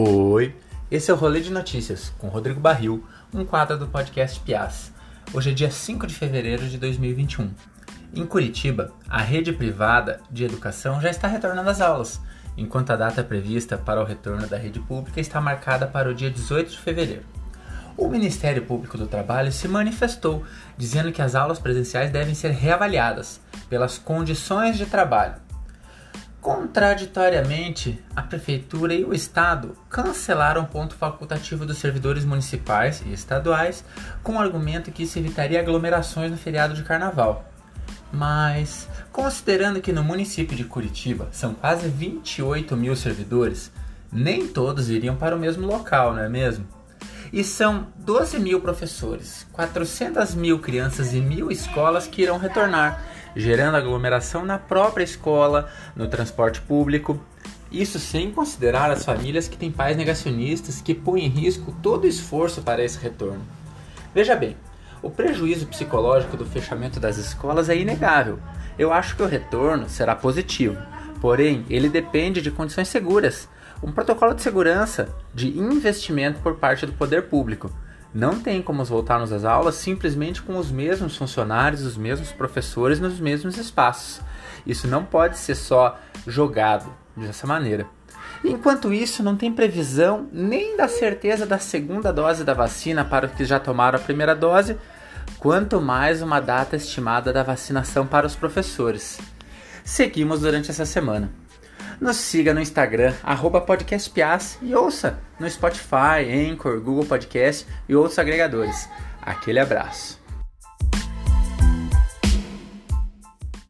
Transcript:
Oi, esse é o Rolê de Notícias com Rodrigo Barril, um quadro do podcast Piaz. Hoje é dia 5 de fevereiro de 2021. Em Curitiba, a rede privada de educação já está retornando às aulas, enquanto a data prevista para o retorno da rede pública está marcada para o dia 18 de fevereiro. O Ministério Público do Trabalho se manifestou, dizendo que as aulas presenciais devem ser reavaliadas pelas condições de trabalho Contraditoriamente, a Prefeitura e o Estado cancelaram o ponto facultativo dos servidores municipais e estaduais com o argumento que isso evitaria aglomerações no feriado de carnaval. Mas, considerando que no município de Curitiba são quase 28 mil servidores, nem todos iriam para o mesmo local, não é mesmo? E são 12 mil professores, 400 mil crianças e mil escolas que irão retornar gerando aglomeração na própria escola, no transporte público. Isso sem considerar as famílias que têm pais negacionistas que põem em risco todo o esforço para esse retorno. Veja bem, o prejuízo psicológico do fechamento das escolas é inegável. Eu acho que o retorno será positivo, porém, ele depende de condições seguras, um protocolo de segurança, de investimento por parte do poder público. Não tem como voltarmos às aulas simplesmente com os mesmos funcionários, os mesmos professores nos mesmos espaços. Isso não pode ser só jogado dessa maneira. Enquanto isso, não tem previsão nem da certeza da segunda dose da vacina para os que já tomaram a primeira dose, quanto mais uma data estimada da vacinação para os professores. Seguimos durante essa semana. Nos siga no Instagram, podcastpias e ouça no Spotify, Anchor, Google Podcast e outros agregadores. Aquele abraço.